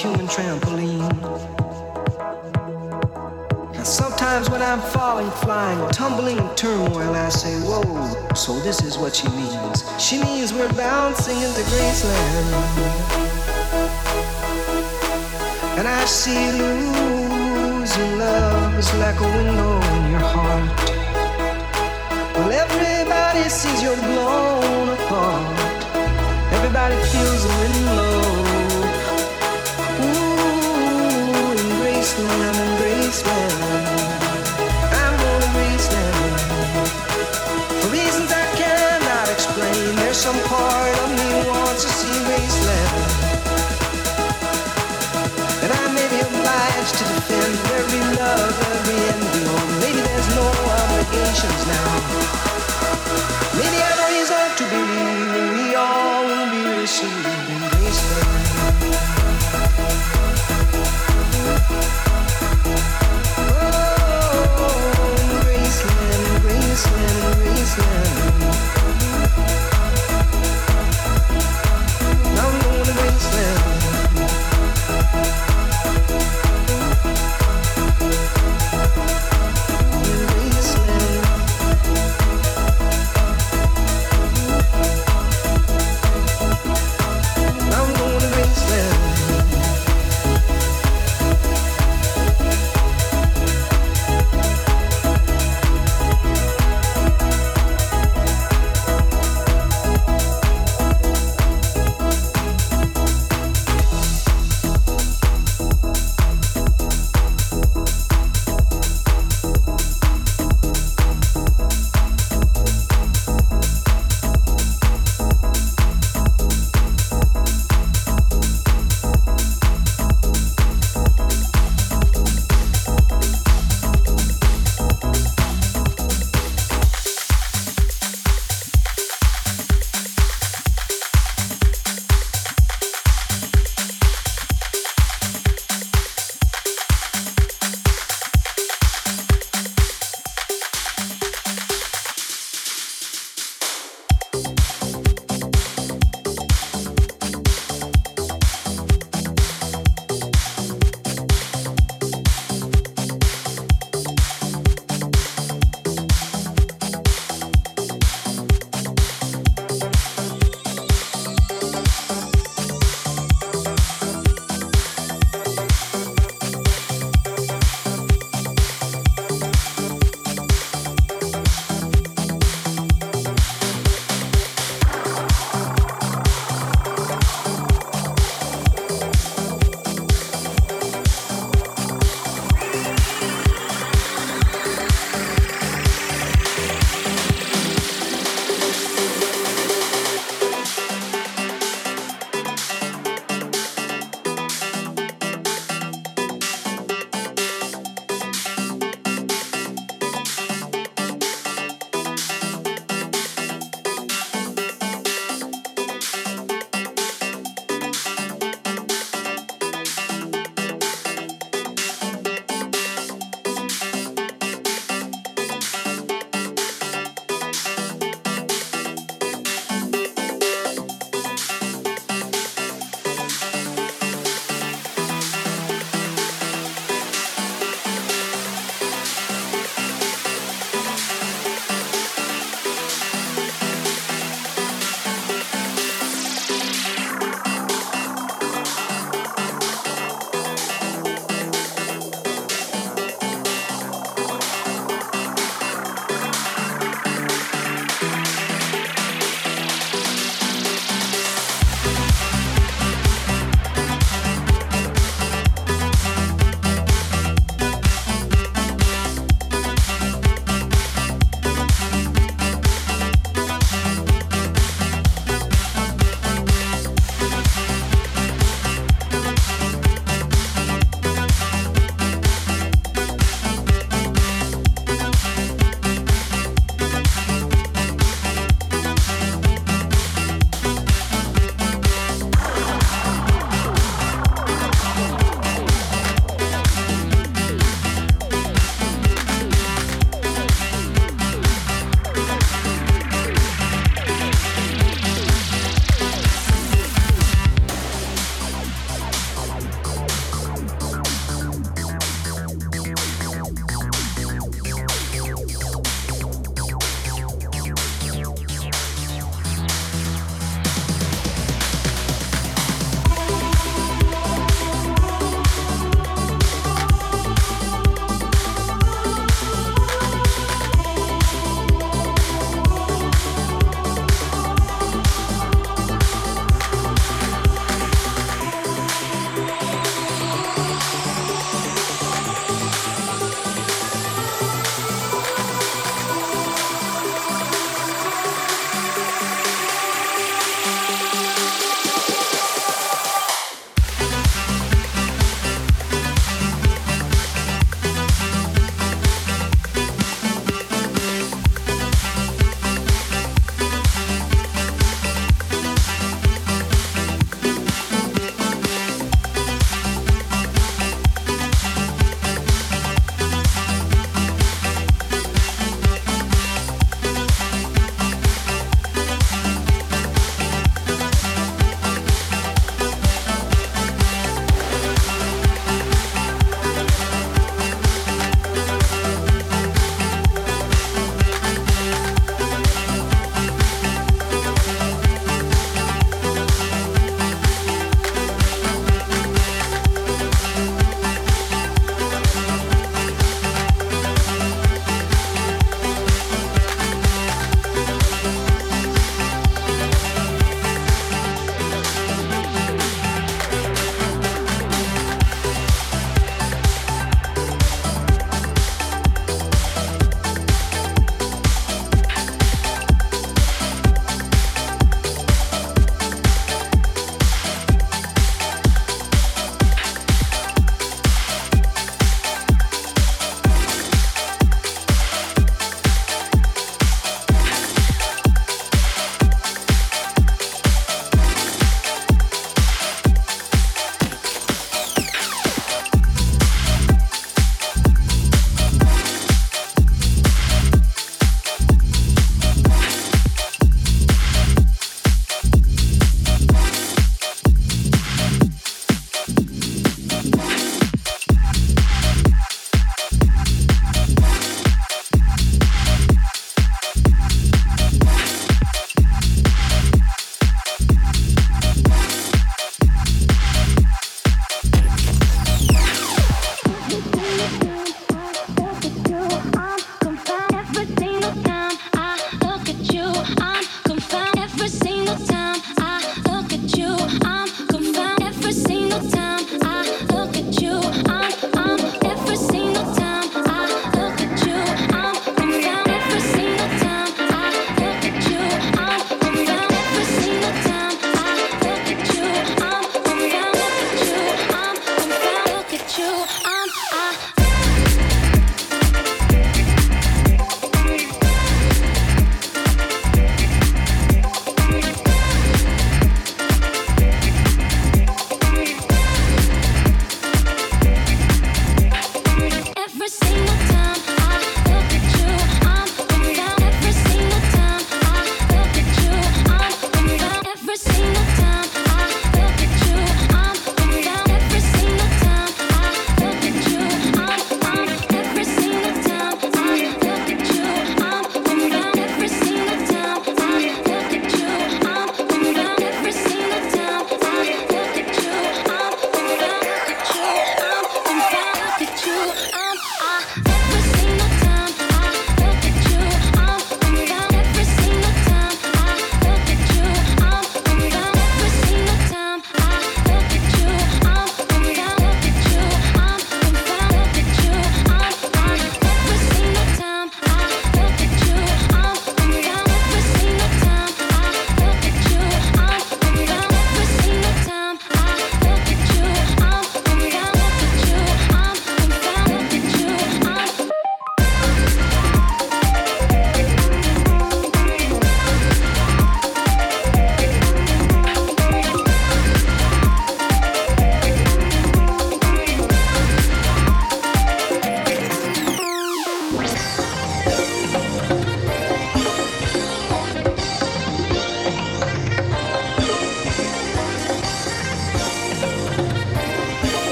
human trampoline. And sometimes when I'm falling, flying, tumbling in turmoil, I say, Whoa, so this is what she means. She means we're bouncing into Graceland. And I see losing love is like a window in your heart. Well, everybody sees you're blown apart. Everybody feels a window.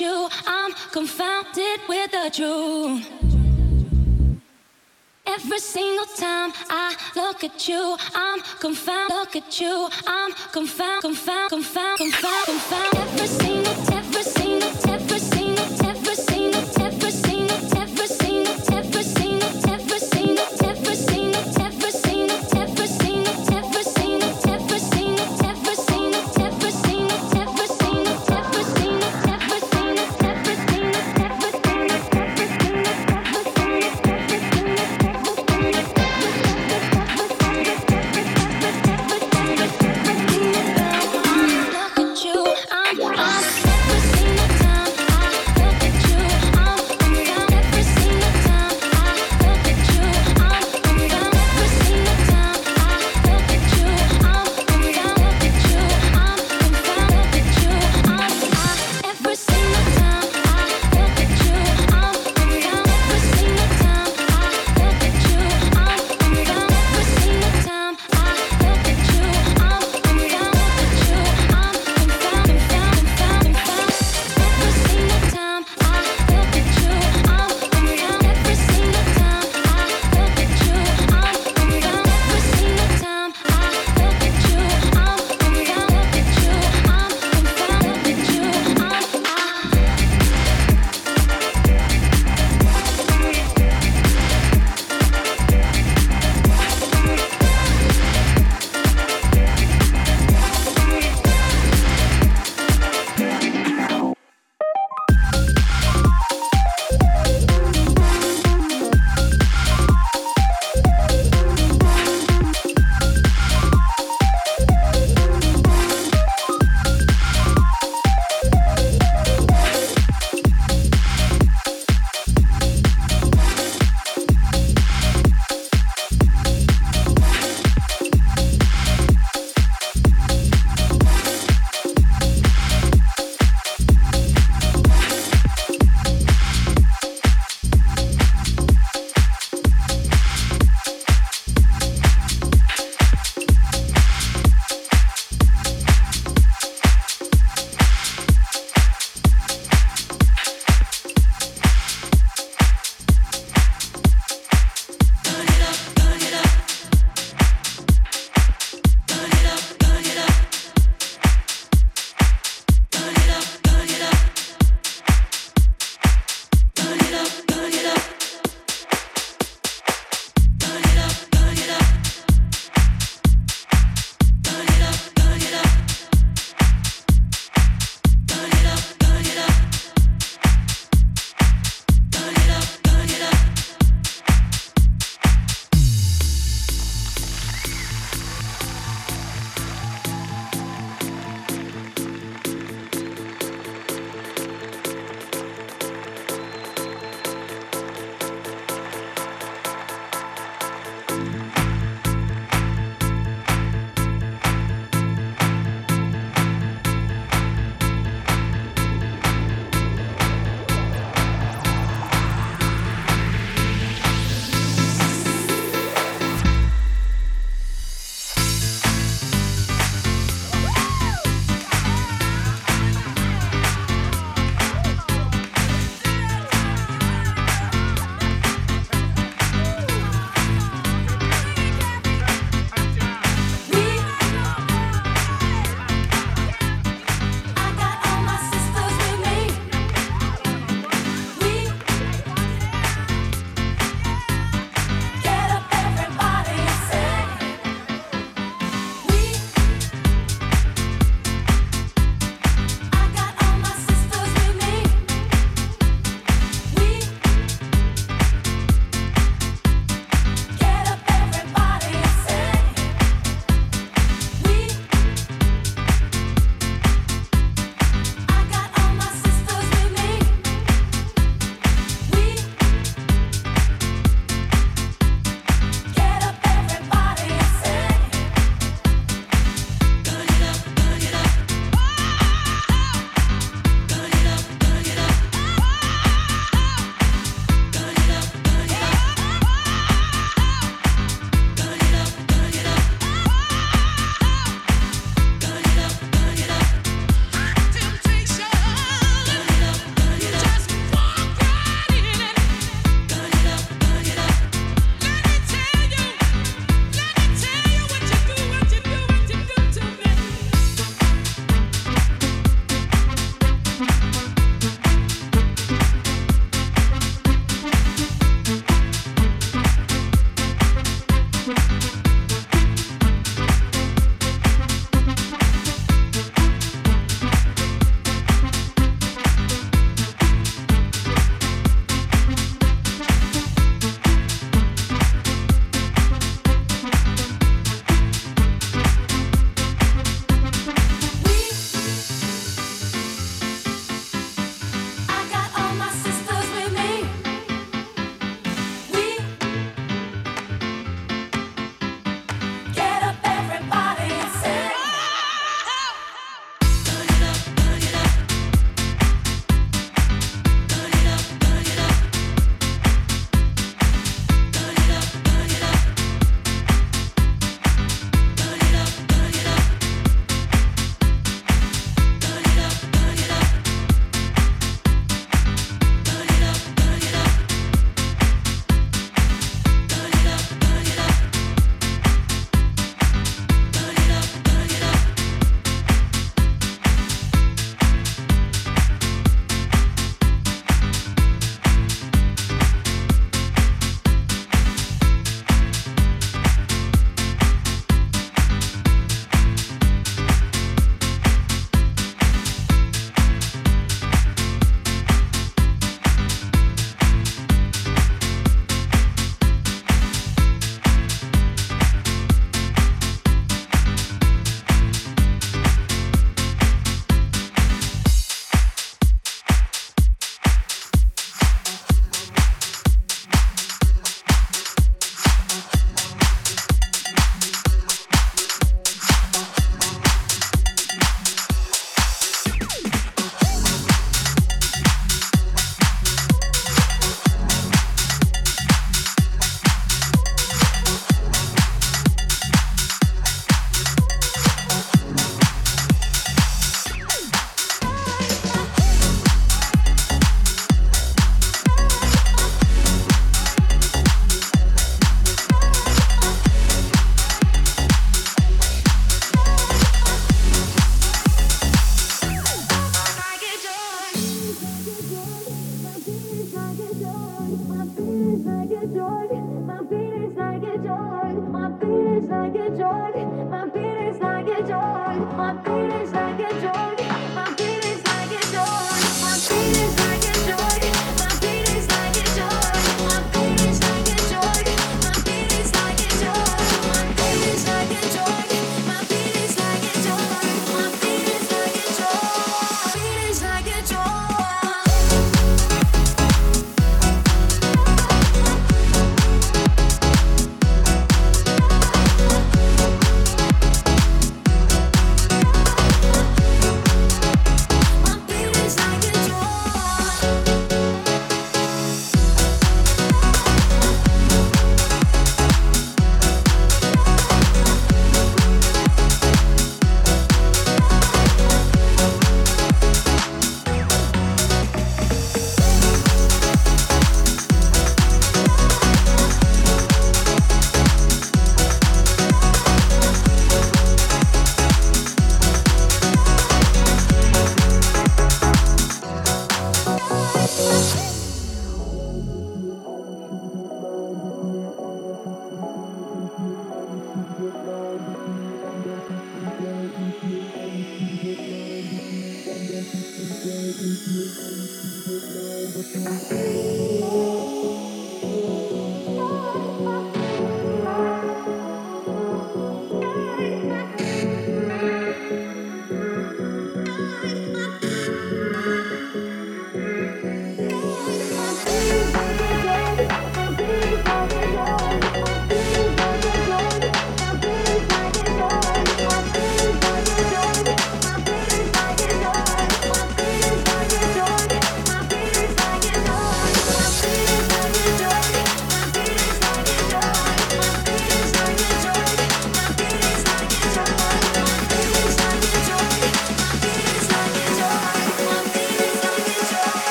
you, I'm confounded with the truth. Every single time I look at you, I'm confounded. Look at you, I'm confounded, confounded, confounded, confounded, confounded. Every single time.